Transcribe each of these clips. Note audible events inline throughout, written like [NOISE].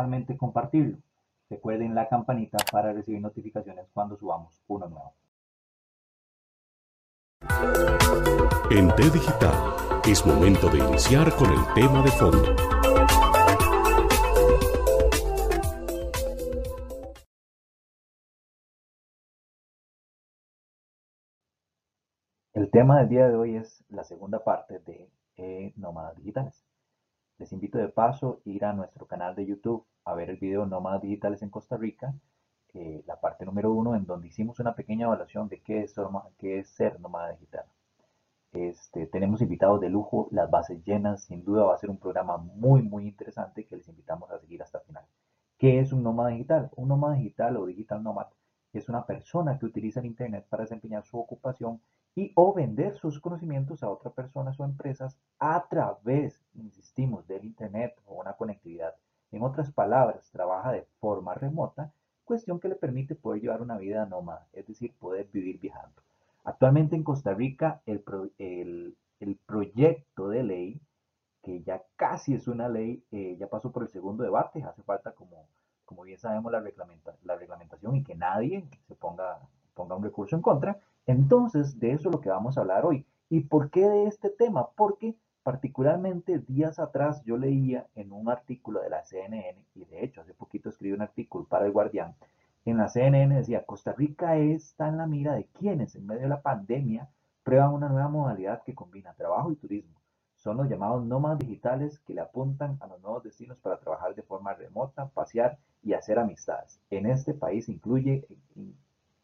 Y principalmente compartirlo. Recuerden la campanita para recibir notificaciones cuando subamos uno nuevo. En T Digital es momento de iniciar con el tema de fondo. El tema del día de hoy es la segunda parte de eh, Nómadas Digitales. Les invito de paso a ir a nuestro canal de YouTube a ver el video Nómadas Digitales en Costa Rica, eh, la parte número uno, en donde hicimos una pequeña evaluación de qué es, qué ser nómada digital. Este, tenemos invitados de lujo, las bases llenas, sin duda va a ser un programa muy, muy interesante que les invitamos a seguir hasta el final. ¿Qué es un nómada digital? Un nómada digital o digital nómada es una persona que utiliza el Internet para desempeñar su ocupación y o vender sus conocimientos a otras personas o empresas a través, insistimos, del Internet o una conectividad. En otras palabras, trabaja de forma remota, cuestión que le permite poder llevar una vida nómada, es decir, poder vivir viajando. Actualmente en Costa Rica, el, el, el proyecto de ley, que ya casi es una ley, eh, ya pasó por el segundo debate, hace falta como, como bien sabemos la, reglamenta, la reglamentación y que nadie se ponga, ponga un recurso en contra, entonces, de eso es lo que vamos a hablar hoy. ¿Y por qué de este tema? Porque particularmente días atrás yo leía en un artículo de la CNN, y de hecho hace poquito escribí un artículo para el Guardián, en la CNN decía, Costa Rica está en la mira de quienes en medio de la pandemia prueban una nueva modalidad que combina trabajo y turismo. Son los llamados nómadas digitales que le apuntan a los nuevos destinos para trabajar de forma remota, pasear y hacer amistades. En este país incluye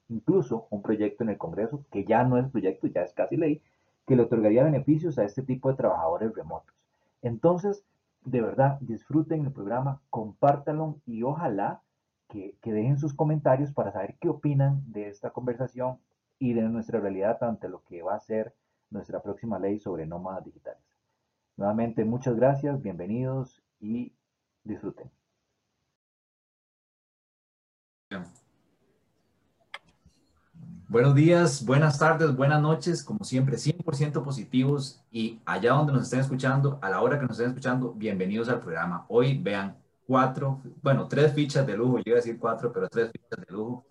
incluso un proyecto en el Congreso, que ya no es proyecto, ya es casi ley, que le otorgaría beneficios a este tipo de trabajadores remotos. Entonces, de verdad, disfruten el programa, compártanlo y ojalá que, que, dejen sus comentarios para saber qué opinan de esta conversación y de nuestra realidad ante lo que va a ser nuestra próxima ley sobre nómadas digitales. Nuevamente, muchas gracias, bienvenidos y disfruten. Buenos días, buenas tardes, buenas noches, como siempre, 100% positivos y allá donde nos estén escuchando, a la hora que nos estén escuchando, bienvenidos al programa. Hoy vean cuatro, bueno, tres fichas de lujo, yo iba a decir cuatro, pero tres fichas de lujo,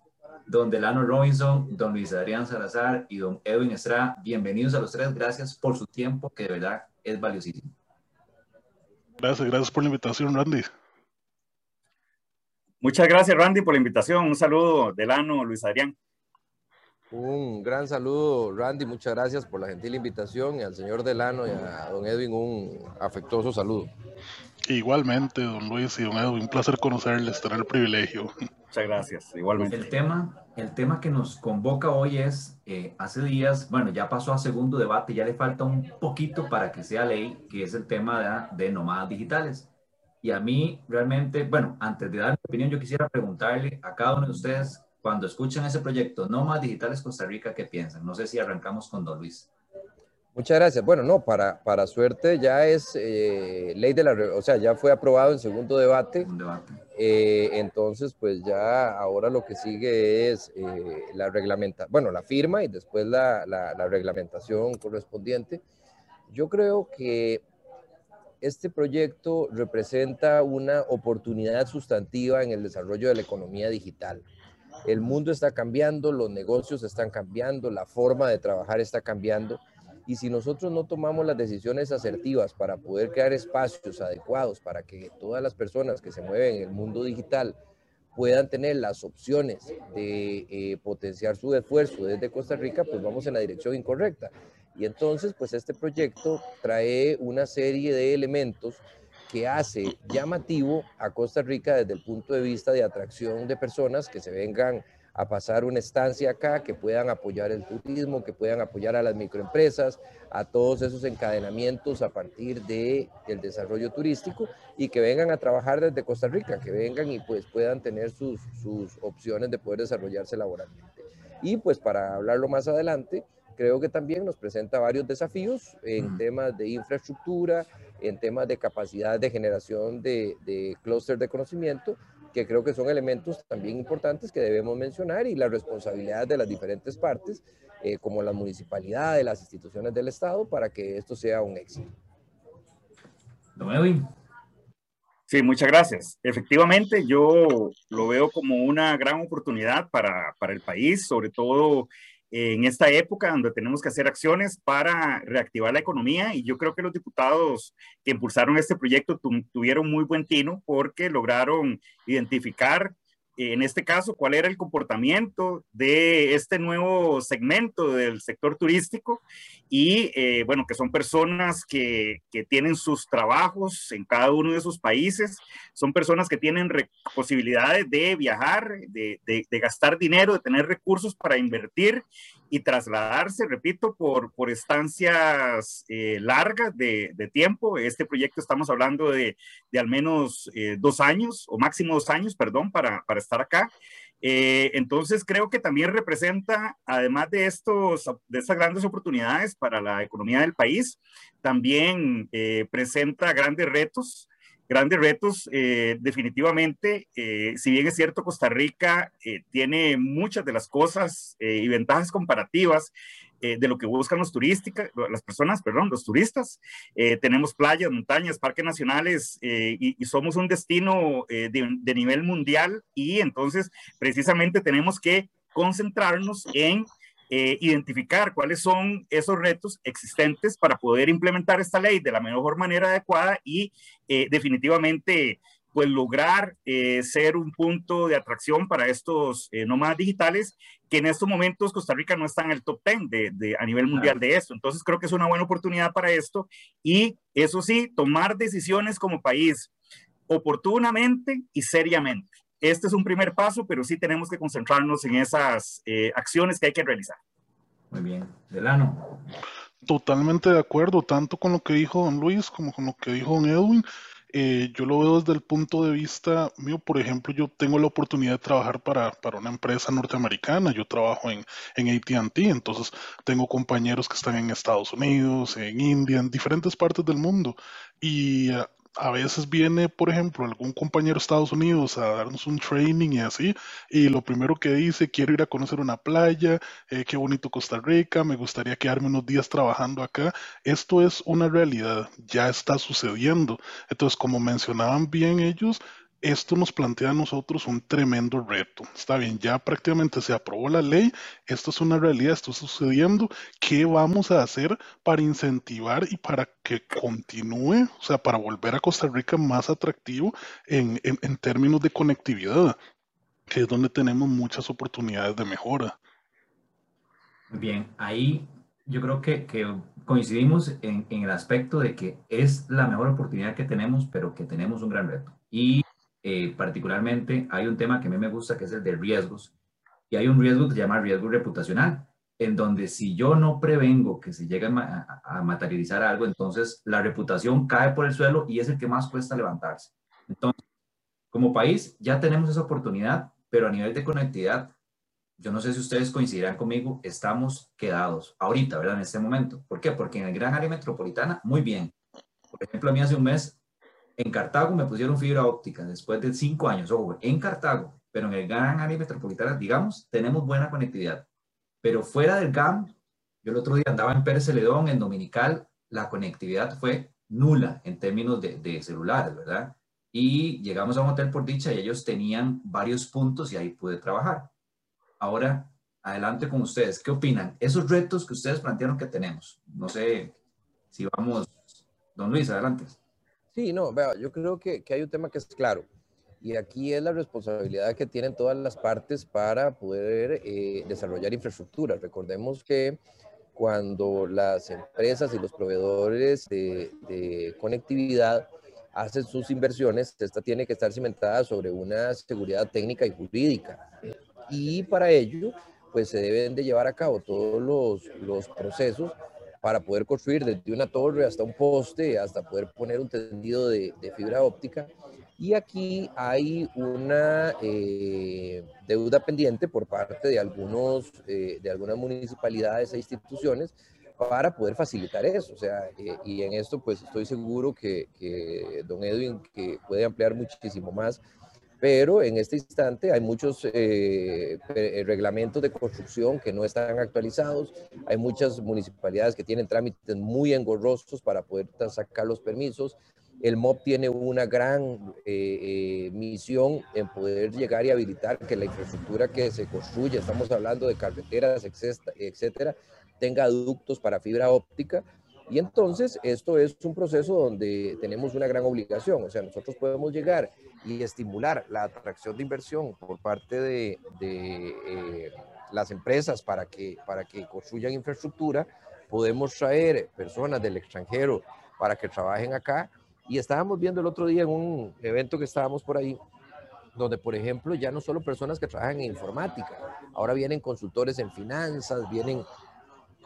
don Delano Robinson, don Luis Adrián Salazar y don Edwin Estrada. Bienvenidos a los tres, gracias por su tiempo, que de verdad es valiosísimo. Gracias, gracias por la invitación, Randy. Muchas gracias, Randy, por la invitación. Un saludo, Delano, Luis Adrián. Un gran saludo, Randy. Muchas gracias por la gentil invitación y al señor Delano y a don Edwin un afectuoso saludo. Igualmente, don Luis y don Edwin, un placer conocerles, tener el privilegio. Muchas gracias, igualmente. El tema, el tema que nos convoca hoy es, eh, hace días, bueno, ya pasó a segundo debate, ya le falta un poquito para que sea ley, que es el tema de, de nómadas digitales. Y a mí realmente, bueno, antes de dar mi opinión, yo quisiera preguntarle a cada uno de ustedes cuando escuchan ese proyecto Nómadas Digitales Costa Rica, ¿qué piensan? No sé si arrancamos con Don Luis. Muchas gracias. Bueno, no, para, para suerte ya es eh, ley de la, o sea, ya fue aprobado en segundo debate. Eh, entonces, pues ya ahora lo que sigue es eh, la reglamenta, bueno, la firma y después la, la, la reglamentación correspondiente. Yo creo que este proyecto representa una oportunidad sustantiva en el desarrollo de la economía digital. El mundo está cambiando, los negocios están cambiando, la forma de trabajar está cambiando. Y si nosotros no tomamos las decisiones asertivas para poder crear espacios adecuados para que todas las personas que se mueven en el mundo digital puedan tener las opciones de eh, potenciar su esfuerzo desde Costa Rica, pues vamos en la dirección incorrecta. Y entonces, pues este proyecto trae una serie de elementos que hace llamativo a Costa Rica desde el punto de vista de atracción de personas que se vengan a pasar una estancia acá, que puedan apoyar el turismo, que puedan apoyar a las microempresas, a todos esos encadenamientos a partir de, del desarrollo turístico y que vengan a trabajar desde Costa Rica, que vengan y pues puedan tener sus, sus opciones de poder desarrollarse laboralmente. Y pues para hablarlo más adelante, creo que también nos presenta varios desafíos en temas de infraestructura, en temas de capacidad de generación de, de clúster de conocimiento, que creo que son elementos también importantes que debemos mencionar y la responsabilidad de las diferentes partes, eh, como la municipalidad, de las instituciones del Estado, para que esto sea un éxito. Don Edwin. Sí, muchas gracias. Efectivamente, yo lo veo como una gran oportunidad para, para el país, sobre todo en esta época donde tenemos que hacer acciones para reactivar la economía y yo creo que los diputados que impulsaron este proyecto tuvieron muy buen tino porque lograron identificar en este caso, cuál era el comportamiento de este nuevo segmento del sector turístico y, eh, bueno, que son personas que, que, tienen sus trabajos en cada uno de esos países, son personas que tienen posibilidades de viajar, de, de, de, gastar dinero, de tener recursos para invertir y trasladarse, repito, por, por estancias eh, largas de, de, tiempo. Este proyecto estamos hablando de al menos eh, dos años o máximo dos años, perdón, para, para estar acá. Eh, entonces creo que también representa, además de, estos, de estas grandes oportunidades para la economía del país, también eh, presenta grandes retos grandes retos. Eh, definitivamente, si bien es cierto, Costa Rica tiene muchas de las cosas y ventajas comparativas eh, de lo que buscan los turísticas, las personas, perdón, los turistas. tenemos playas, montañas, parques nacionales y, y, somos un destino de, nivel mundial y entonces precisamente tenemos que concentrarnos en eh, identificar cuáles son esos retos existentes para poder implementar esta ley de la mejor manera adecuada y eh, definitivamente pues lograr eh, ser un punto de atracción para estos eh, nómadas digitales que en estos momentos Costa Rica no está en el top 10 de, de, a nivel mundial de esto. Entonces creo que es una buena oportunidad para esto y eso sí, tomar decisiones como país oportunamente y seriamente este es un primer paso, pero sí tenemos que concentrarnos en esas eh, acciones que hay que realizar. Muy bien. Delano. Totalmente de acuerdo, tanto con lo que dijo don Luis como con lo que dijo don Edwin. Eh, yo lo veo desde el punto de vista mío, por ejemplo, yo tengo la oportunidad de trabajar para, para una empresa norteamericana, yo trabajo en, en ATT, entonces tengo compañeros que están en Estados Unidos, en India, en diferentes partes del mundo, y uh, a veces viene, por ejemplo, algún compañero de Estados Unidos a darnos un training y así, y lo primero que dice, quiero ir a conocer una playa, eh, qué bonito Costa Rica, me gustaría quedarme unos días trabajando acá. Esto es una realidad, ya está sucediendo. Entonces, como mencionaban bien ellos, esto nos plantea a nosotros un tremendo reto. Está bien, ya prácticamente se aprobó la ley, esto es una realidad, esto está sucediendo. ¿Qué vamos a hacer para incentivar y para que continúe, o sea, para volver a Costa Rica más atractivo en, en, términos de conectividad, que es donde tenemos muchas oportunidades de mejora? Bien, ahí yo creo que, que coincidimos en, en, el aspecto de que es la mejor oportunidad que tenemos, pero que tenemos un gran reto. Y eh, particularmente hay un tema que a mí me gusta que es el de riesgos y hay un riesgo que se llama riesgo reputacional, en donde si yo no prevengo que se llegue a, a, materializar algo, entonces la reputación cae por el suelo y es el que más cuesta levantarse. Entonces, como país ya tenemos esa oportunidad, pero a nivel de conectividad, yo no sé si ustedes coincidirán conmigo, estamos quedados ahorita, ¿verdad? En este momento. ¿Por qué? Porque en el gran área metropolitana, muy bien. Por ejemplo, a mí hace un mes en Cartago me pusieron fibra óptica después de cinco años, ojo, en Cartago, pero en el gran área metropolitana, digamos, tenemos buena conectividad. Pero fuera del GAM, yo el otro día andaba en Pérez Celedón, en Dominical, la conectividad fue nula en términos de, de celulares, ¿verdad? Y llegamos a un hotel por dicha y ellos tenían varios puntos y ahí pude trabajar. Ahora, adelante con ustedes. ¿Qué opinan? Esos retos que ustedes plantearon que tenemos. No sé si vamos, don Luis, adelante. Sí, no, vea, yo creo que, que, hay un tema que es claro. Y aquí es la responsabilidad que tienen todas las partes para poder eh, desarrollar infraestructura. Recordemos que cuando las empresas y los proveedores de, de, conectividad hacen sus inversiones, esta tiene que estar cimentada sobre una seguridad técnica y jurídica. Y para ello, pues se deben de llevar a cabo todos los, los procesos para poder construir desde una torre hasta un poste, hasta poder poner un tendido de, de fibra óptica. Y aquí hay una eh, deuda pendiente por parte de, algunos, eh, de algunas municipalidades e instituciones para poder facilitar eso. O sea, eh, y en esto pues estoy seguro que, que, don Edwin que puede ampliar muchísimo más, pero en este instante hay muchos eh, reglamentos de construcción que no están actualizados, hay muchas municipalidades que tienen trámites muy engorrosos para poder sacar los permisos, el MOB tiene una gran eh, misión en poder llegar y habilitar que la infraestructura que se construye, estamos hablando de carreteras, etcétera, tenga ductos para fibra óptica. Y entonces esto es un proceso donde tenemos una gran obligación, o sea, nosotros podemos llegar y estimular la atracción de inversión por parte de, eh, las empresas para que, para que construyan infraestructura, podemos traer personas del extranjero para que trabajen acá. Y estábamos viendo el otro día en un evento que estábamos por ahí, donde, por ejemplo, ya no solo personas que trabajan en informática, ahora vienen consultores en finanzas, vienen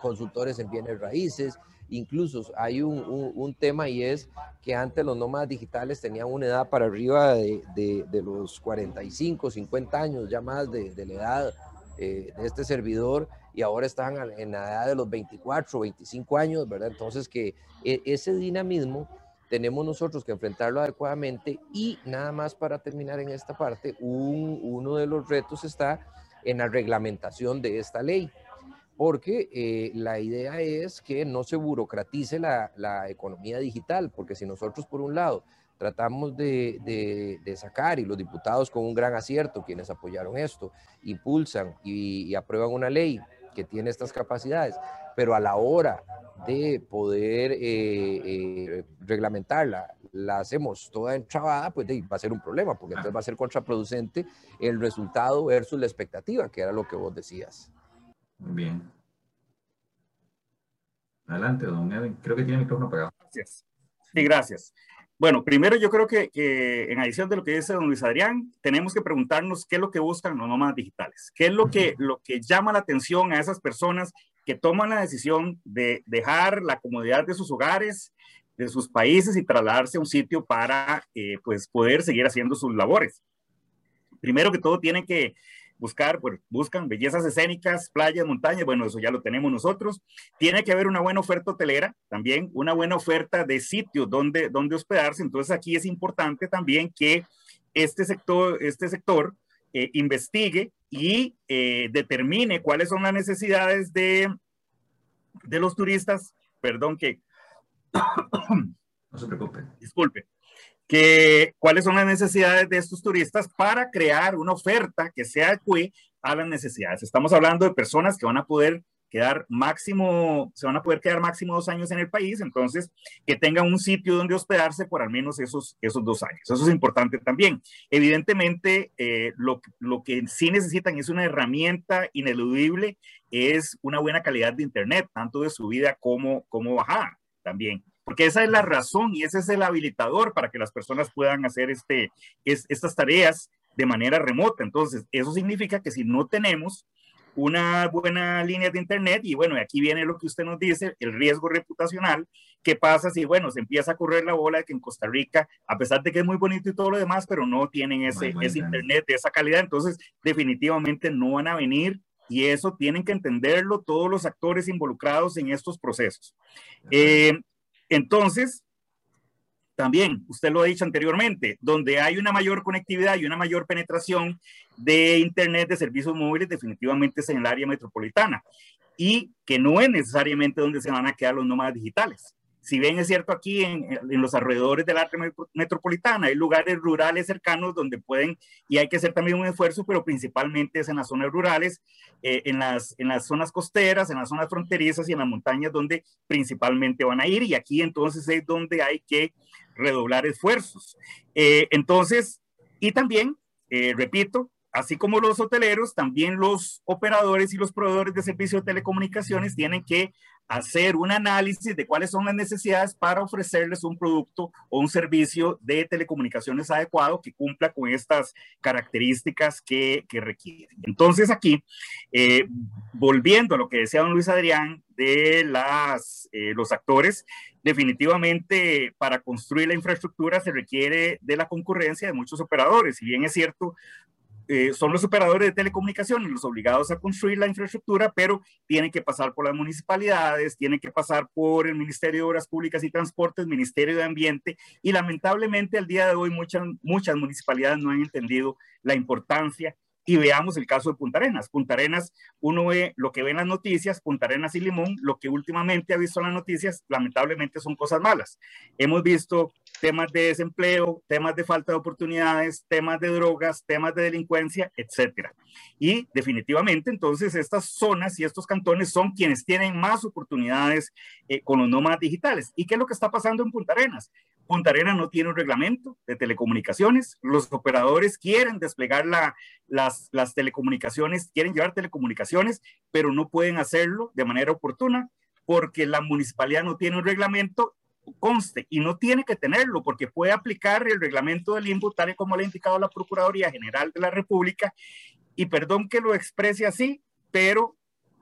consultores en bienes raíces. Incluso hay un, tema y es que antes los nómadas digitales tenían una edad para arriba de, los 45, 50 años, ya más de, la edad eh, de este servidor, y ahora están en la edad de los 24, 25 años, ¿verdad? Entonces que e, ese dinamismo tenemos nosotros que enfrentarlo adecuadamente y nada más para terminar en esta parte, un, uno de los retos está en la reglamentación de esta ley porque eh, la idea es que no se burocratice la, la, economía digital, porque si nosotros por un lado tratamos de, de, sacar y los diputados con un gran acierto, quienes apoyaron esto, impulsan y, aprueban una ley que tiene estas capacidades, pero a la hora de poder eh, eh, reglamentarla, la hacemos toda enchabada, pues va a ser un problema, porque entonces va a ser contraproducente el resultado versus la expectativa, que era lo que vos decías. Muy bien. Adelante, don Edwin. Creo que tiene el micrófono apagado. Gracias. Sí, gracias. Bueno, primero yo creo que, que, en adición de lo que dice don Luis Adrián, tenemos que preguntarnos qué es lo que buscan los nómadas digitales, qué es lo que, lo que llama la atención a esas personas que toman la decisión de dejar la comodidad de sus hogares, de sus países y trasladarse a un sitio para eh, pues poder seguir haciendo sus labores. Primero que todo tienen que buscar, pues buscan bellezas escénicas, playas, montañas, bueno, eso ya lo tenemos nosotros. Tiene que haber una buena oferta hotelera, también una buena oferta de sitios donde, donde hospedarse. Entonces aquí es importante también que este sector, este sector eh, investigue y eh, determine cuáles son las necesidades de, de los turistas. Perdón que... [COUGHS] no se preocupe. Disculpe que cuáles son las necesidades de estos turistas para crear una oferta que se adecue a las necesidades. Estamos hablando de personas que van a poder quedar máximo, se van a poder quedar máximo dos años en el país, entonces que tengan un sitio donde hospedarse por al menos esos, esos dos años. Eso es importante también. Evidentemente, eh, lo, lo que sí necesitan es una herramienta ineludible, es una buena calidad de Internet, tanto de subida como, como bajada también porque esa es la razón y ese es el habilitador para que las personas puedan hacer este, estas tareas de manera remota. Entonces, eso significa que si no tenemos una buena línea de Internet, y bueno, aquí viene lo que usted nos dice, el riesgo reputacional, ¿qué pasa si, bueno, se empieza a correr la bola de que en Costa Rica, a pesar de que es muy bonito y todo lo demás, pero no tienen ese, ese Internet de esa calidad, entonces definitivamente no van a venir y eso tienen que entenderlo todos los actores involucrados en estos procesos. Eh, entonces, también, usted lo ha dicho anteriormente, donde hay una mayor conectividad y una mayor penetración de Internet de servicios móviles, definitivamente es en el área metropolitana y que no es necesariamente donde se van a quedar los nómadas digitales. Si bien es cierto aquí en, los alrededores del área metropolitana, hay lugares rurales cercanos donde pueden, y hay que hacer también un esfuerzo, pero principalmente es en las zonas rurales, eh, en, las, en las zonas costeras, en las zonas fronterizas y en las montañas donde principalmente van a ir. Y aquí entonces es donde hay que redoblar esfuerzos. Eh, entonces, y también, eh, repito, así como los hoteleros, también los operadores y los proveedores de servicios de telecomunicaciones tienen que hacer un análisis de cuáles son las necesidades para ofrecerles un producto o un servicio de telecomunicaciones adecuado que cumpla con estas características que, que requieren. Entonces aquí, eh, volviendo a lo que decía don Luis Adrián de las, eh, los actores, definitivamente para construir la infraestructura se requiere de la concurrencia de muchos operadores. Si bien es cierto, eh, son los operadores de telecomunicaciones los obligados a construir la infraestructura, pero tienen que pasar por las municipalidades, tienen que pasar por el Ministerio de Obras Públicas y Transportes, Ministerio de Ambiente, y lamentablemente al día de hoy muchas, muchas municipalidades no han entendido la importancia y veamos el caso de Punta Arenas. Punta Arenas, uno ve lo que ve en las noticias, Punta Arenas y Limón, lo que últimamente ha visto en las noticias, lamentablemente son cosas malas. Hemos visto temas de desempleo, temas de falta de oportunidades, temas de drogas, temas de delincuencia, etcétera. Y definitivamente, entonces, estas zonas y estos cantones son quienes tienen más oportunidades eh, con los nómadas digitales. ¿Y qué es lo que está pasando en Punta Arenas? Punta Arenas no tiene un reglamento de telecomunicaciones. Los operadores quieren desplegar la, las, las telecomunicaciones, quieren llevar telecomunicaciones, pero no pueden hacerlo de manera oportuna porque la municipalidad no tiene un reglamento conste y no tiene que tenerlo porque puede aplicar el reglamento del INBU tal y como le ha indicado la Procuraduría General de la República y perdón que lo exprese así, pero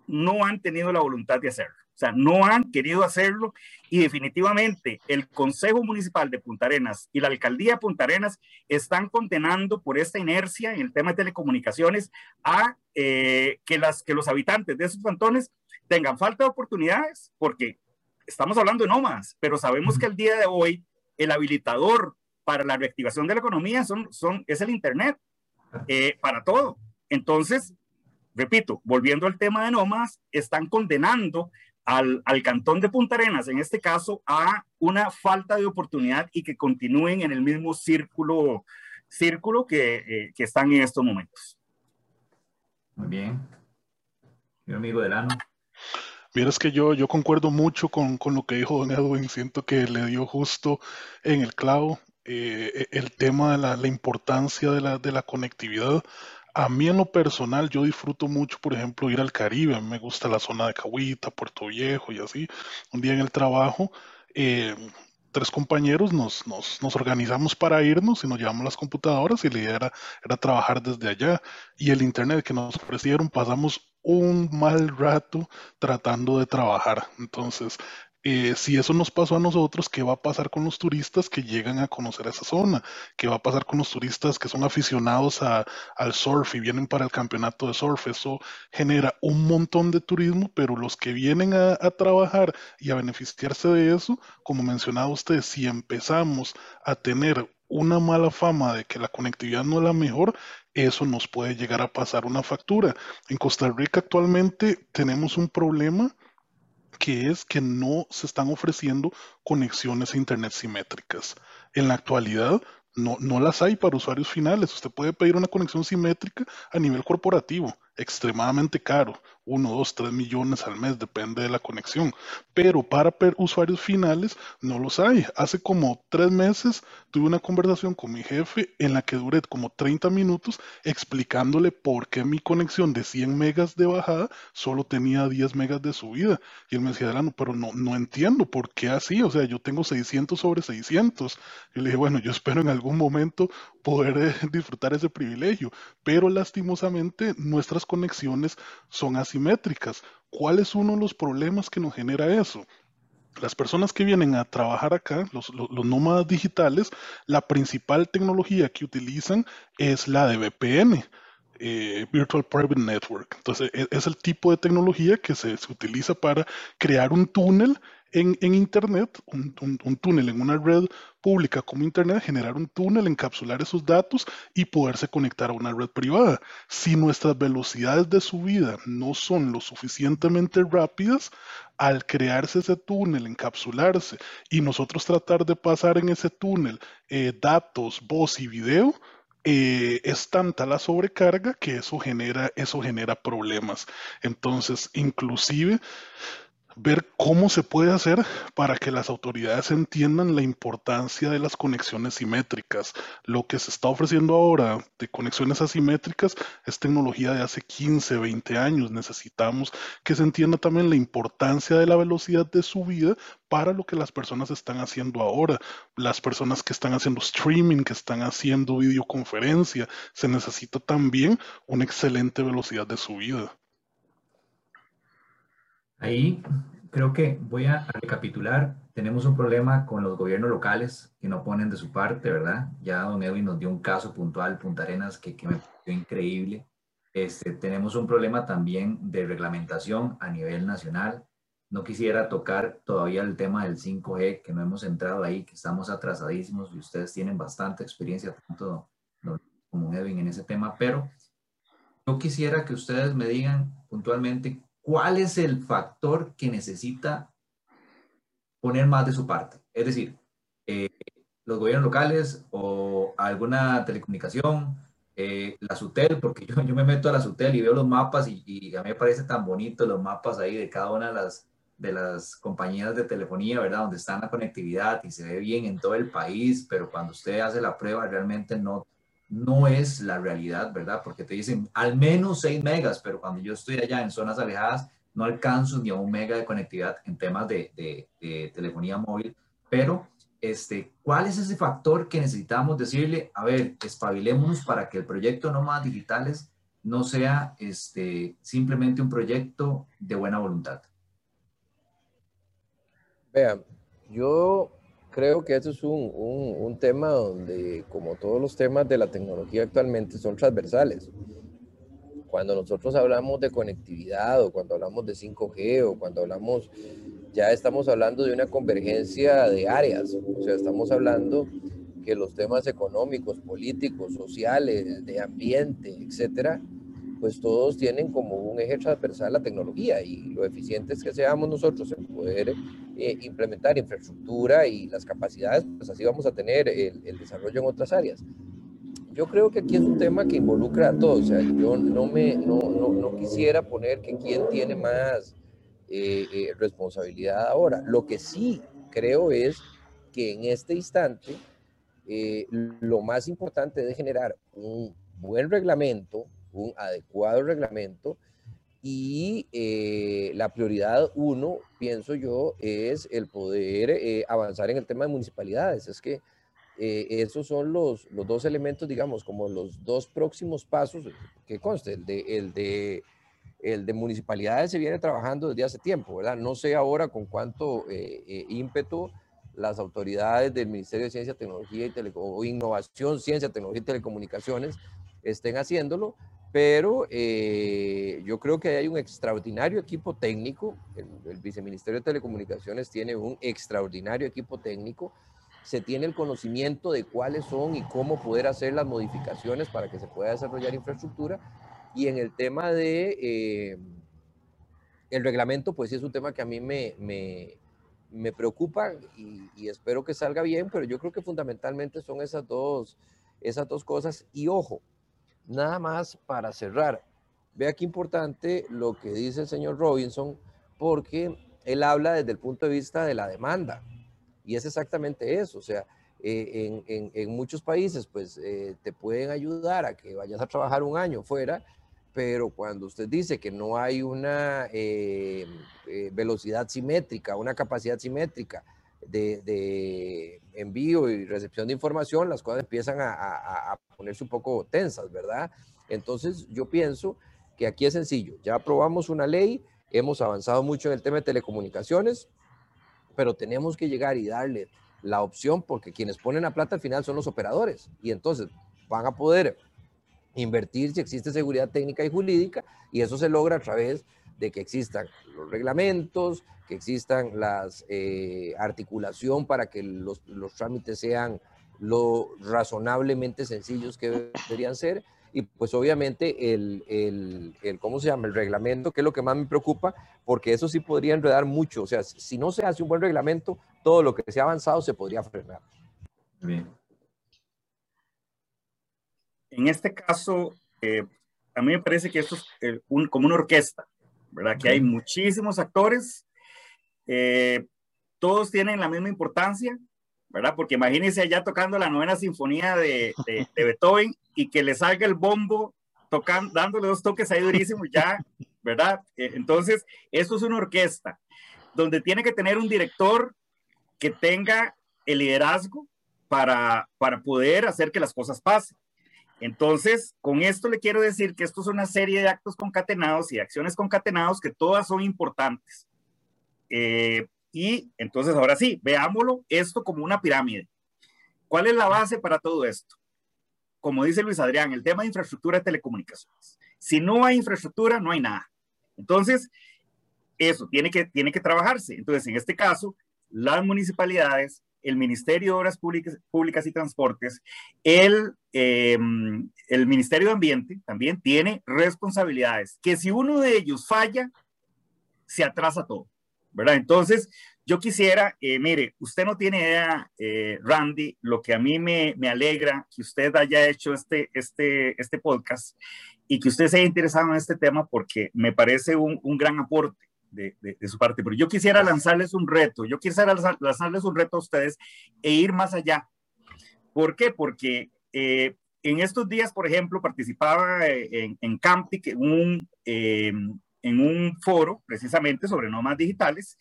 no han tenido la voluntad de hacerlo. O sea, no han querido hacerlo y definitivamente el Consejo Municipal de Punta Arenas y la Alcaldía de Punta Arenas están condenando por esta inercia en el tema de telecomunicaciones a eh, que, las, que los habitantes de esos cantones tengan falta de oportunidades porque estamos hablando de nómadas, pero sabemos que el día de hoy el habilitador para la reactivación de la economía son, son, es el Internet eh, para todo. Entonces, repito, volviendo al tema de nómadas, están condenando al, al, cantón de Punta Arenas, en este caso, a una falta de oportunidad y que continúen en el mismo círculo, círculo que, eh, que están en estos momentos. Muy bien. Mi amigo Delano. Vieras que yo, yo concuerdo mucho con, con, lo que dijo don Edwin, siento que le dio justo en el clavo eh, el tema de la, la importancia de la, de la conectividad. A mí en lo personal yo disfruto mucho, por ejemplo, ir al Caribe. Me gusta la zona de Cahuita, Puerto Viejo y así. Un día en el trabajo, eh, tres compañeros nos, nos, nos, organizamos para irnos y nos llevamos las computadoras y la idea era, era trabajar desde allá. Y el internet que nos ofrecieron, pasamos un mal rato tratando de trabajar. Entonces, eh, si eso nos pasó a nosotros, ¿qué va a pasar con los turistas que llegan a conocer esa zona? ¿Qué va a pasar con los turistas que son aficionados a, al surf y vienen para el campeonato de surf? Eso genera un montón de turismo, pero los que vienen a, a trabajar y a beneficiarse de eso, como mencionaba usted, si empezamos a tener una mala fama de que la conectividad no es la mejor, eso nos puede llegar a pasar una factura. En Costa Rica actualmente tenemos un problema que es que no se están ofreciendo conexiones a Internet simétricas. En la actualidad no, no las hay para usuarios finales. Usted puede pedir una conexión simétrica a nivel corporativo, extremadamente caro, 1, 2, 3 millones al mes, depende de la conexión. Pero para usuarios finales no los hay. Hace como tres meses tuve una conversación con mi jefe en la que duré como 30 minutos explicándole por qué mi conexión de 100 megas de bajada solo tenía 10 megas de subida. Y él me decía, Delano, pero no, no entiendo por qué así. O sea, yo tengo 600 sobre 600. Yo le dije, bueno, yo espero en algún momento poder eh, disfrutar ese privilegio. Pero lastimosamente nuestras conexiones son asimétricas. ¿Cuál es uno de los problemas que nos genera eso? Las personas que vienen a trabajar acá, los, nómadas digitales, la principal tecnología que utilizan es la de VPN, eh, Virtual Private Network. Entonces, es, es, el tipo de tecnología que se, se utiliza para crear un túnel en, en Internet, un, un, un, túnel en una red pública como Internet, generar un túnel, encapsular esos datos y poderse conectar a una red privada. Si nuestras velocidades de subida no son lo suficientemente rápidas, al crearse ese túnel, encapsularse y nosotros tratar de pasar en ese túnel eh, datos, voz y video, eh, es tanta la sobrecarga que eso genera, eso genera problemas. Entonces, inclusive, ver cómo se puede hacer para que las autoridades entiendan la importancia de las conexiones simétricas. Lo que se está ofreciendo ahora de conexiones asimétricas es tecnología de hace 15, 20 años. Necesitamos que se entienda también la importancia de la velocidad de subida para lo que las personas están haciendo ahora. Las personas que están haciendo streaming, que están haciendo videoconferencia, se necesita también una excelente velocidad de subida. Ahí creo que voy a recapitular. Tenemos un problema con los gobiernos locales que no ponen de su parte, ¿verdad? Ya don Edwin nos dio un caso puntual, Punta Arenas, que, que me pareció increíble. Este, tenemos un problema también de reglamentación a nivel nacional. No quisiera tocar todavía el tema del 5G, que no hemos entrado ahí, que estamos atrasadísimos y ustedes tienen bastante experiencia, tanto como Edwin, en ese tema, pero yo quisiera que ustedes me digan puntualmente cuál es el factor que necesita poner más de su parte. Es decir, eh, los gobiernos locales o alguna telecomunicación, eh, la SUTEL, porque yo, yo, me meto a la SUTEL y veo los mapas y, y, a mí me parece tan bonito los mapas ahí de cada una de las, de las compañías de telefonía, ¿verdad? Donde está la conectividad y se ve bien en todo el país, pero cuando usted hace la prueba realmente no, no es la realidad, ¿verdad? Porque te dicen al menos 6 megas, pero cuando yo estoy allá en zonas alejadas, no alcanzo ni a un mega de conectividad en temas de, telefonía móvil, pero este, ¿cuál es ese factor que necesitamos decirle? A ver, espabilémonos para que el proyecto Nómadas Digitales no sea este, simplemente un proyecto de buena voluntad. Vean, yo creo que eso es un, un, tema donde, como todos los temas de la tecnología actualmente, son transversales. Cuando nosotros hablamos de conectividad o cuando hablamos de 5G o cuando hablamos, ya estamos hablando de una convergencia de áreas. O sea, estamos hablando que los temas económicos, políticos, sociales, de ambiente, etcétera, pues todos tienen como un eje transversal la tecnología y lo eficientes que seamos nosotros en poder eh, implementar infraestructura y las capacidades, pues así vamos a tener el, desarrollo en otras áreas. Yo creo que aquí es un tema que involucra a todos, o sea, yo no, me, no, no quisiera poner que quién tiene más eh, eh, responsabilidad ahora. Lo que sí creo es que en este instante lo más importante es generar un buen reglamento, un adecuado reglamento y eh, la prioridad uno, pienso yo, es el poder eh, avanzar en el tema de municipalidades. Es que eh, esos son los, los dos elementos, digamos, como los dos próximos pasos que conste, el de, el de, el de municipalidades se viene trabajando desde hace tiempo, ¿verdad? No sé ahora con cuánto ímpetu las autoridades del Ministerio de Ciencia, Tecnología y Tele o Innovación, Ciencia, Tecnología y Telecomunicaciones estén haciéndolo, pero eh, yo creo que hay un extraordinario equipo técnico, el, el, Viceministerio de Telecomunicaciones tiene un extraordinario equipo técnico, se tiene el conocimiento de cuáles son y cómo poder hacer las modificaciones para que se pueda desarrollar infraestructura, y en el tema de eh, el reglamento, pues sí es un tema que a mí me, me, me preocupa y, y, espero que salga bien, pero yo creo que fundamentalmente son esas dos, esas dos cosas, y ojo, Nada más para cerrar. Vea qué importante lo que dice el señor Robinson, porque él habla desde el punto de vista de la demanda. Y es exactamente eso. O sea, eh, en, muchos países, pues eh, te pueden ayudar a que vayas a trabajar un año fuera, pero cuando usted dice que no hay una eh, velocidad simétrica, una capacidad simétrica, de, envío y recepción de información, las cosas empiezan a, ponerse un poco tensas, ¿verdad? Entonces yo pienso que aquí es sencillo, ya aprobamos una ley, hemos avanzado mucho en el tema de telecomunicaciones, pero tenemos que llegar y darle la opción porque quienes ponen la plata al final son los operadores y entonces van a poder invertir si existe seguridad técnica y jurídica y eso se logra a través de que existan los reglamentos, que existan las eh, articulación para que los, los, trámites sean lo razonablemente sencillos que deberían ser y pues obviamente el, el, el, ¿cómo se llama? El reglamento, que es lo que más me preocupa, porque eso sí podría enredar mucho. O sea, si no se hace un buen reglamento, todo lo que se ha avanzado se podría frenar. Bien. En este caso, eh, a mí me parece que esto es eh, un, como una orquesta, ¿verdad? Que hay muchísimos actores eh, todos tienen la misma importancia, ¿verdad? Porque imagínense allá tocando la novena sinfonía de, de, Beethoven y que le salga el bombo tocando, dándole dos toques ahí durísimos ya, ¿verdad? Eh, entonces, esto es una orquesta donde tiene que tener un director que tenga el liderazgo para, para poder hacer que las cosas pasen. Entonces, con esto le quiero decir que esto es una serie de actos concatenados y acciones concatenados que todas son importantes. Eh, y entonces, ahora sí, veámoslo esto como una pirámide. ¿Cuál es la base para todo esto? Como dice Luis Adrián, el tema de infraestructura de telecomunicaciones. Si no hay infraestructura, no hay nada. Entonces, eso tiene que, tiene que trabajarse. Entonces, en este caso, las municipalidades el Ministerio de Obras Públicas, y Transportes, el, em, el Ministerio de Ambiente también tiene responsabilidades, que si uno de ellos falla, se atrasa todo, ¿verdad? Entonces, yo quisiera, eh, mire, usted no tiene idea, eh, Randy, lo que a mí me, me, alegra que usted haya hecho este, este, este podcast y que usted se haya interesado en este tema porque me parece un gran aporte de, su parte. Pero yo quisiera lanzarles un reto, yo quisiera lanzarles un reto a ustedes e ir más allá. ¿Por qué? Porque eh, en estos días, por ejemplo, participaba eh, en, en Campic en un, eh, en un foro precisamente sobre normas digitales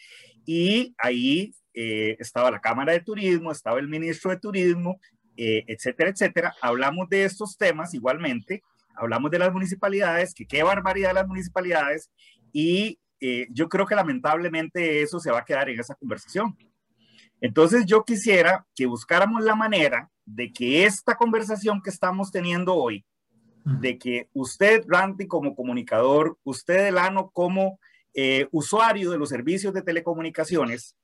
y ahí estaba la Cámara de Turismo, estaba el ministro de Turismo, etcétera, etcétera. Hablamos de estos temas igualmente, hablamos de las municipalidades, que qué barbaridad las municipalidades y eh, yo creo que lamentablemente eso se va a quedar en esa conversación. Entonces yo quisiera que buscáramos la manera de que esta conversación que estamos teniendo hoy, de que usted, Randy, como comunicador, usted, Delano, como eh, usuario de los servicios de telecomunicaciones,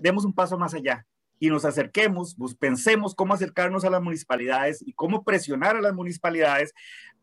demos un paso más allá y nos acerquemos, pensemos cómo acercarnos a las municipalidades y cómo presionar a las municipalidades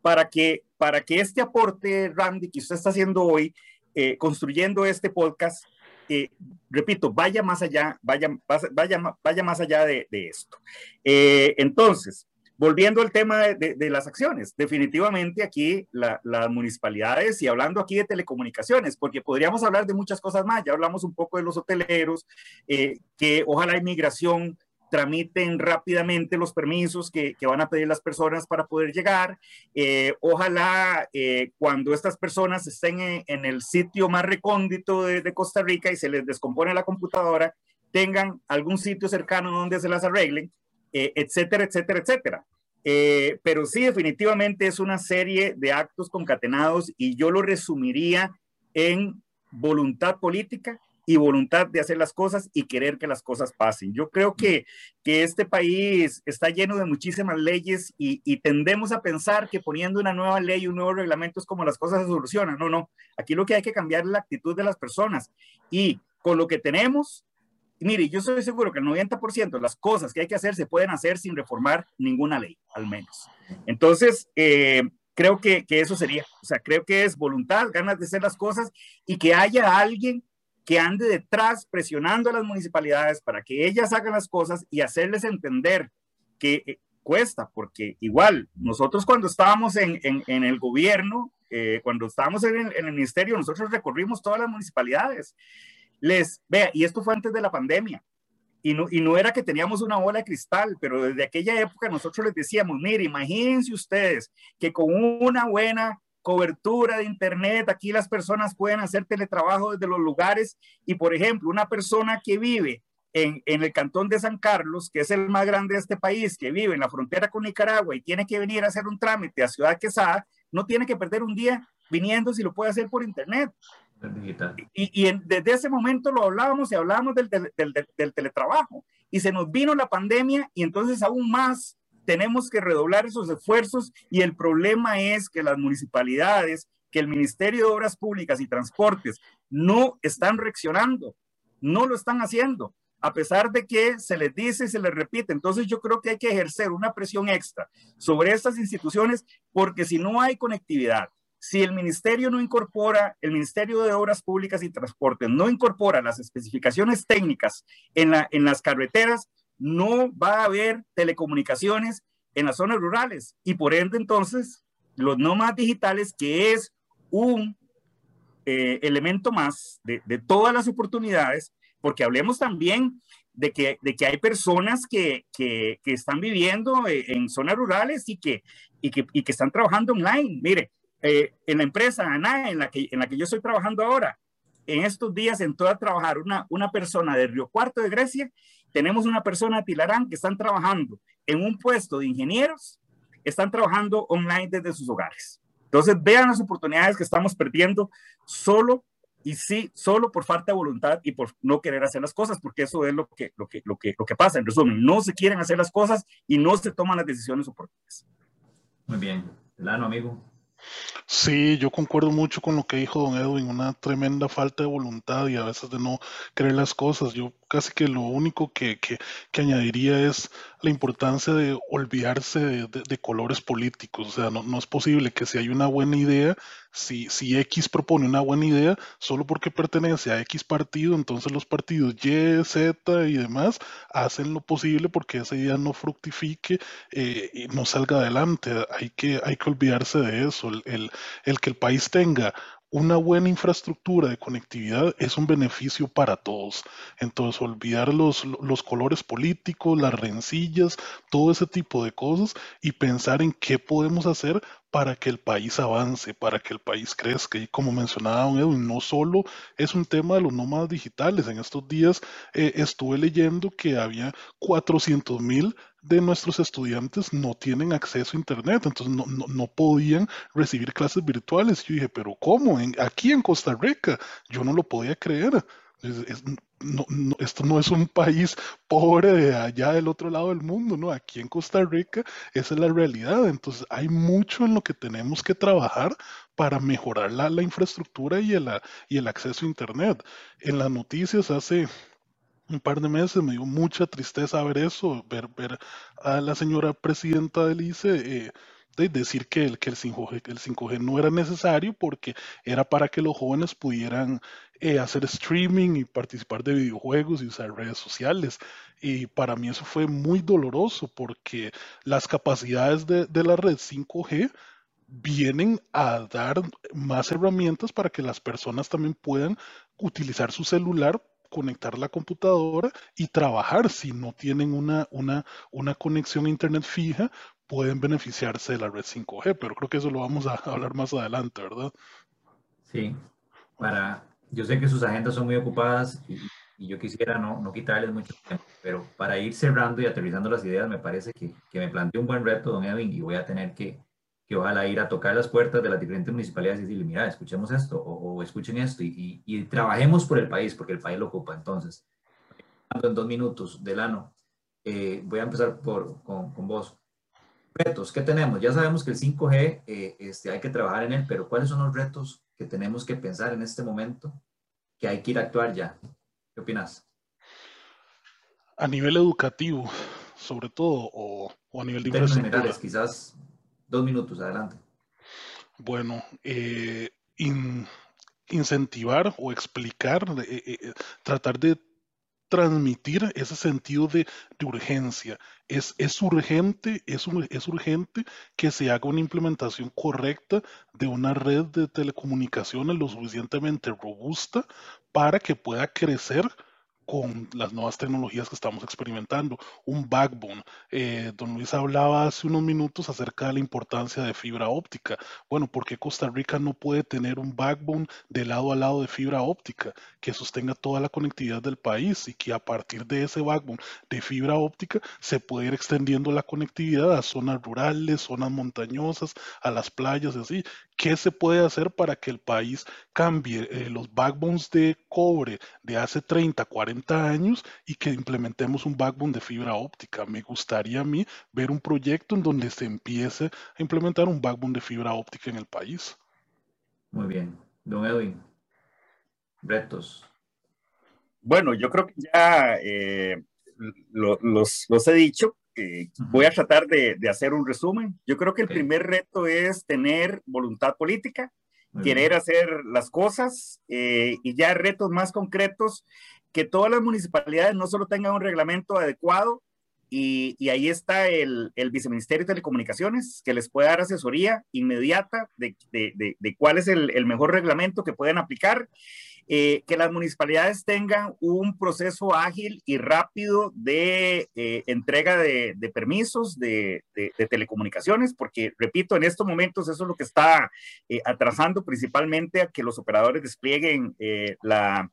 para que, para que este aporte, Randy, que usted está haciendo hoy, eh, construyendo este podcast, eh, repito, vaya más allá, vaya, vaya, vaya más allá de, esto. Eh, entonces, volviendo al tema de, las acciones, definitivamente aquí las municipalidades y hablando aquí de telecomunicaciones, porque podríamos hablar de muchas cosas más, ya hablamos un poco de los hoteleros, que ojalá inmigración tramiten rápidamente los permisos que, van a pedir las personas para poder llegar. Eh, ojalá eh, cuando estas personas estén en, el sitio más recóndito de, Costa Rica y se les descompone la computadora, tengan algún sitio cercano donde se las arreglen, eh, etcétera, etcétera, etcétera. pero sí, definitivamente es una serie de actos concatenados y yo lo resumiría en voluntad política, y voluntad de hacer las cosas y querer que las cosas pasen. Yo creo que, que este país está lleno de muchísimas leyes y, y, tendemos a pensar que poniendo una nueva ley, un nuevo reglamento es como las cosas se solucionan. No, no. Aquí lo que hay que cambiar es la actitud de las personas y con lo que tenemos, mire, yo estoy seguro que el 90% de las cosas que hay que hacer se pueden hacer sin reformar ninguna ley, al menos. Entonces, eh, creo que, que eso sería, o sea, creo que es voluntad, ganas de hacer las cosas y que haya alguien que ande detrás presionando a las municipalidades para que ellas hagan las cosas y hacerles entender que eh, cuesta, porque igual nosotros cuando estábamos en, en, el gobierno, eh, cuando estábamos en el, ministerio, nosotros recorrimos todas las municipalidades. Les, vea, y esto fue antes de la pandemia, y no, y no era que teníamos una bola de cristal, pero desde aquella época nosotros les decíamos, mire, imagínense ustedes que con una buena cobertura de Internet, aquí las personas pueden hacer teletrabajo desde los lugares. Y, por ejemplo, una persona que vive en, en, el cantón de San Carlos, que es el más grande de este país, que vive en la frontera con Nicaragua y tiene que venir a hacer un trámite a Ciudad Quesada, no tiene que perder un día viniendo si lo puede hacer por Internet. Y, y desde ese momento lo hablábamos y hablábamos del, del, del, del teletrabajo. Y se nos vino la pandemia y entonces aún más tenemos que redoblar esos esfuerzos y el problema es que las municipalidades, que el Ministerio de Obras Públicas y Transportes no están reaccionando, no lo están haciendo, a pesar de que se les dice y se les repite. Entonces yo creo que hay que ejercer una presión extra sobre estas instituciones porque si no hay conectividad, si el ministerio no incorpora, el Ministerio de Obras Públicas y Transportes no incorpora las especificaciones técnicas en, en las carreteras, no va a haber telecomunicaciones en las zonas rurales y por ende entonces los nómadas digitales, que es un eh, elemento más de, todas las oportunidades, porque hablemos también de que, de que hay personas que, que, que están viviendo eh, en zonas rurales y que, y que, y que están trabajando online. Mire, eh, en la empresa ANA, en la, que, en la que yo estoy trabajando ahora, en estos días entró a trabajar una, una persona de Río Cuarto de Grecia, tenemos una persona de Tilarán que están trabajando en un puesto de ingenieros, están trabajando online desde sus hogares. Entonces, vean las oportunidades que estamos perdiendo solo y sí, solo por falta de voluntad y por no querer hacer las cosas, porque eso es lo que, lo que, lo que, lo que pasa. En resumen, no se quieren hacer las cosas y no se toman las decisiones oportunas. Muy bien. Delano, amigo. Sí, yo concuerdo mucho con lo que dijo don Edwin, una tremenda falta de voluntad y a veces de no creer las cosas. Yo casi que lo único que, que, añadiría es la importancia de olvidarse de colores políticos. O sea, no, no, es posible que si hay una buena idea, si, si X propone una buena idea, solo porque pertenece a X partido, entonces los partidos Y, Z y demás hacen lo posible porque esa idea no fructifique eh, y no salga adelante. Hay que, hay que olvidarse de eso. El, el, el que el país tenga una buena infraestructura de conectividad es un beneficio para todos. Entonces, olvidar los, los, colores políticos, las rencillas, todo ese tipo de cosas y pensar en qué podemos hacer para que el país avance, para que el país crezca. Y como mencionaba don Edwin, no solo es un tema de los nómadas digitales. En estos días eh, estuve leyendo que había 400 mil de nuestros estudiantes no tienen acceso a Internet, entonces no, no, no podían recibir clases virtuales. Yo dije, pero ¿cómo? Aquí en Costa Rica, yo no lo podía creer. No, esto no es un país pobre de allá del otro lado del mundo, ¿no? Aquí en Costa Rica esa es la realidad. Entonces hay mucho en lo que tenemos que trabajar para mejorar la, la infraestructura y el, y el acceso a Internet. En las noticias hace un par de meses me dio mucha tristeza ver eso, ver, ver a la señora presidenta del ICE. Eh, de decir que el, que el 5G, el 5G no era necesario porque era para que los jóvenes pudieran eh, hacer streaming y participar de videojuegos y usar redes sociales. Y para mí eso fue muy doloroso porque las capacidades de, de la red 5G vienen a dar más herramientas para que las personas también puedan utilizar su celular conectar la computadora y trabajar. Si no tienen una, una, una conexión a Internet fija, pueden beneficiarse de la red 5G, pero creo que eso lo vamos a [LAUGHS] hablar más adelante, ¿verdad? Sí, para, yo sé que sus agendas son muy ocupadas y, yo quisiera no, no, quitarles mucho tiempo, pero para ir cerrando y aterrizando las ideas, me parece que, que me planteó un buen reto, don Edwin, y voy a tener que, que ojalá ir a tocar las puertas de las diferentes municipalidades y decirle, mira, escuchemos esto o, o escuchen esto y, y, y, trabajemos por el país, porque el país lo ocupa. Entonces, en dos minutos, Delano, eh, voy a empezar por, con, con vos retos que tenemos. Ya sabemos que el 5G eh, este, hay que trabajar en él, pero ¿cuáles son los retos que tenemos que pensar en este momento que hay que ir a actuar ya? ¿Qué opinas? A nivel educativo, sobre todo, o, o a nivel de infraestructura. quizás dos minutos, adelante. Bueno, eh, in, incentivar o explicar, eh, eh, tratar de transmitir ese sentido de, de urgencia. Es, es urgente, es, es urgente que se haga una implementación correcta de una red de telecomunicaciones lo suficientemente robusta para que pueda crecer con las nuevas tecnologías que estamos experimentando, un backbone. Eh, don Luis hablaba hace unos minutos acerca de la importancia de fibra óptica. Bueno, ¿por qué Costa Rica no puede tener un backbone de lado a lado de fibra óptica que sostenga toda la conectividad del país y que a partir de ese backbone de fibra óptica se puede ir extendiendo la conectividad a zonas rurales, zonas montañosas, a las playas y así? ¿Qué se puede hacer para que el país cambie eh, los backbones de cobre de hace 30, 40 años y que implementemos un backbone de fibra óptica? Me gustaría a mí ver un proyecto en donde se empiece a implementar un backbone de fibra óptica en el país. Muy bien. Don Edwin, retos. Bueno, yo creo que ya eh, lo, los, los he dicho, eh, voy a tratar de, de, hacer un resumen. Yo creo que el okay. primer reto es tener voluntad política, Muy querer bien. hacer las cosas eh, y ya retos más concretos, que todas las municipalidades no solo tengan un reglamento adecuado y, ahí está el, el, Viceministerio de Telecomunicaciones que les puede dar asesoría inmediata de, de, de, cuál es el, el, mejor reglamento que pueden aplicar. Eh, que las municipalidades tengan un proceso ágil y rápido de eh, entrega de, permisos de, telecomunicaciones, porque, repito, en estos momentos eso es lo que está eh, atrasando principalmente a que los operadores desplieguen la,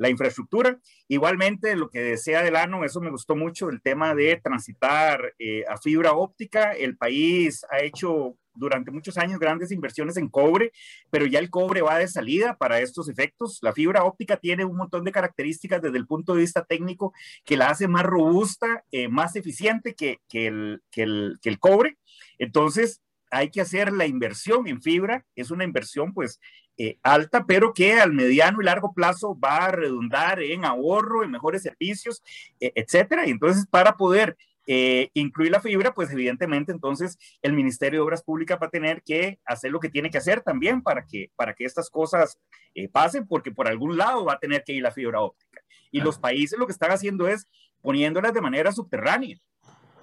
la infraestructura. Igualmente, lo que decía Delano, eso me gustó mucho, el tema de transitar eh, a fibra óptica. El país ha hecho durante muchos años grandes inversiones en cobre, pero ya el cobre va de salida para estos efectos. La fibra óptica tiene un montón de características desde el punto de vista técnico que la hace más robusta, eh, más eficiente que, el, que, el, que el cobre. Entonces, hay que hacer la inversión en fibra, es una inversión pues eh, alta, pero que al mediano y largo plazo va a redundar en ahorro, en mejores servicios, e, etcétera. Y entonces, para poder eh, incluir la fibra, pues evidentemente entonces el Ministerio de Obras Públicas va a tener que hacer lo que tiene que hacer también para que, para que estas cosas eh, pasen, porque por algún lado va a tener que ir la fibra óptica. Y los países lo que están haciendo es poniéndolas de manera subterránea.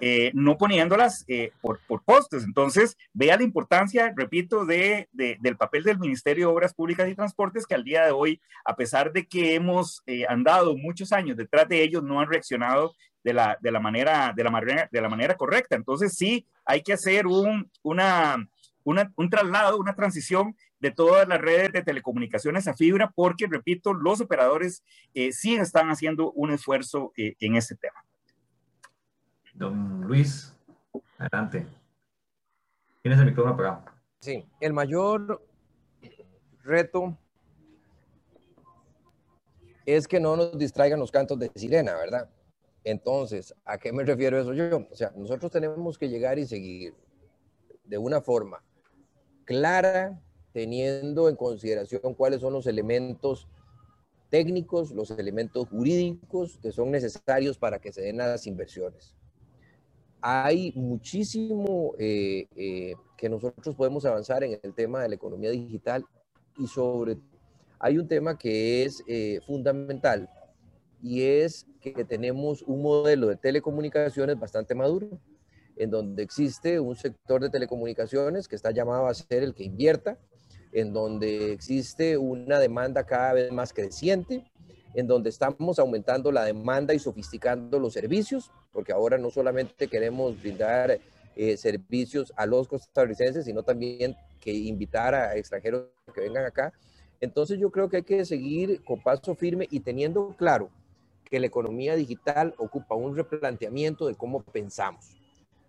Eh, no poniéndolas eh, por, por, postes. Entonces, vea la importancia, repito, de, del papel del Ministerio de Obras Públicas y Transportes, que al día de hoy, a pesar de que hemos eh, andado muchos años detrás de ellos, no han reaccionado de la, de la, manera, de la, manera, de la manera correcta. Entonces, sí, hay que hacer un, una, un traslado, una transición de todas las redes de telecomunicaciones a fibra, porque, repito, los operadores sí están haciendo un esfuerzo en ese tema. Don Luis, adelante. Tienes el micrófono apagado. Sí, el mayor reto es que no nos distraigan los cantos de sirena, ¿verdad? Entonces, ¿a qué me refiero eso yo? O sea, nosotros tenemos que llegar y seguir de una forma clara, teniendo en consideración cuáles son los elementos técnicos, los elementos jurídicos que son necesarios para que se den las inversiones hay muchísimo eh, eh, que nosotros podemos avanzar en el tema de la economía digital y sobre hay un tema que es eh, fundamental y es que tenemos un modelo de telecomunicaciones bastante maduro en donde existe un sector de telecomunicaciones que está llamado a ser el que invierta, en donde existe una demanda cada vez más creciente en donde estamos aumentando la demanda y sofisticando los servicios, porque ahora no solamente queremos brindar eh, servicios a los costarricenses, sino también que invitar a extranjeros que vengan acá. Entonces yo creo que hay que seguir con paso firme y teniendo claro que la economía digital ocupa un replanteamiento de cómo pensamos,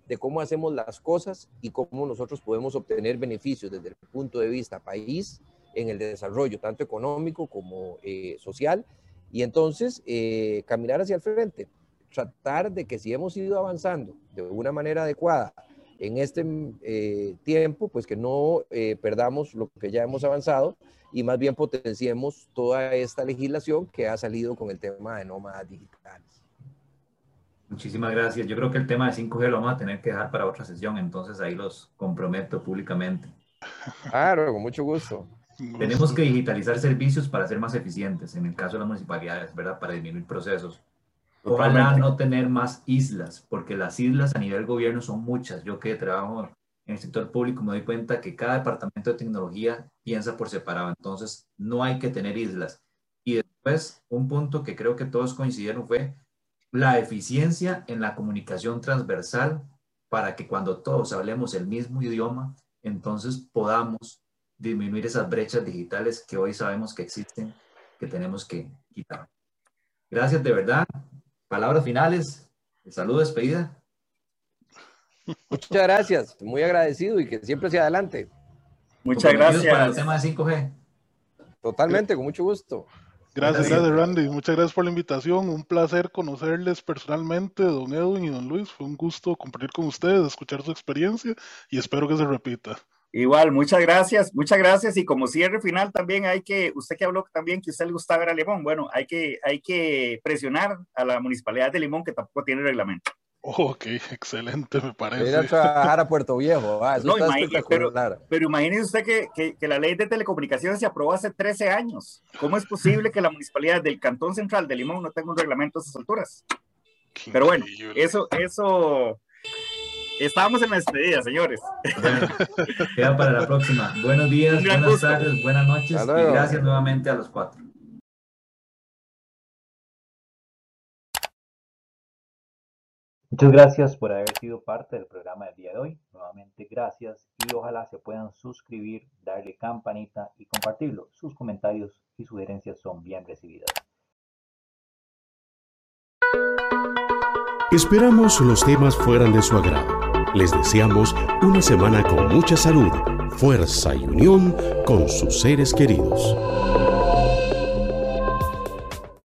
de cómo hacemos las cosas y cómo nosotros podemos obtener beneficios desde el punto de vista país en el desarrollo, tanto económico como eh, social, y entonces, eh, caminar hacia el frente, tratar de que si hemos ido avanzando de una manera adecuada en este eh, tiempo, pues que no eh, perdamos lo que ya hemos avanzado y más bien potenciemos toda esta legislación que ha salido con el tema de nómadas digitales. Muchísimas gracias. Yo creo que el tema de 5G lo vamos a tener que dejar para otra sesión, entonces ahí los comprometo públicamente. Claro, con mucho gusto. Tenemos que digitalizar servicios para ser más eficientes, en el caso de las municipalidades, ¿verdad? Para disminuir procesos. Ojalá no tener más islas, porque las islas a nivel gobierno son muchas. Yo que trabajo en el sector público me doy cuenta que cada departamento de tecnología piensa por separado. Entonces, no hay que tener islas. Y después, un punto que creo que todos coincidieron fue la eficiencia en la comunicación transversal para que cuando todos hablemos el mismo idioma, entonces podamos disminuir esas brechas digitales que hoy sabemos que existen, que tenemos que quitar. Gracias de verdad. Palabras finales. Saludo, despedida. Muchas gracias. Muy agradecido y que siempre sea adelante. Muchas gracias. Para el tema de 5G. Totalmente, con mucho gusto. Gracias, gracias, Randy. Muchas gracias por la invitación. Un placer conocerles personalmente, don Edwin y don Luis. Fue un gusto compartir con ustedes, escuchar su experiencia y espero que se repita. Igual, muchas gracias, muchas gracias. Y como cierre final también hay que, usted que habló también que usted le gusta ver a Limón, bueno, hay que, hay que presionar a la municipalidad de Limón que tampoco tiene reglamento. Ok, [LAUGHS] excelente, me parece. Ir a trabajar a Puerto Viejo, ah, eso no, está pero, pero, imagínese usted que, que, que, la ley de telecomunicaciones se aprobó hace 13 años. ¿Cómo es posible que la municipalidad del Cantón Central de Limón no tenga un reglamento a esas alturas? Pero bueno, eso, eso, estábamos en la despedida, señores. [LAUGHS] queda para la próxima. Buenos días, buenas tardes, buenas noches y gracias nuevamente a los cuatro. Muchas gracias por haber sido parte del programa del día de hoy. Nuevamente gracias y ojalá se puedan suscribir, darle campanita y compartirlo. Sus comentarios y sugerencias son bien recibidas. Esperamos los temas fueran de su agrado. Les deseamos una semana con mucha salud, fuerza y unión con sus seres queridos.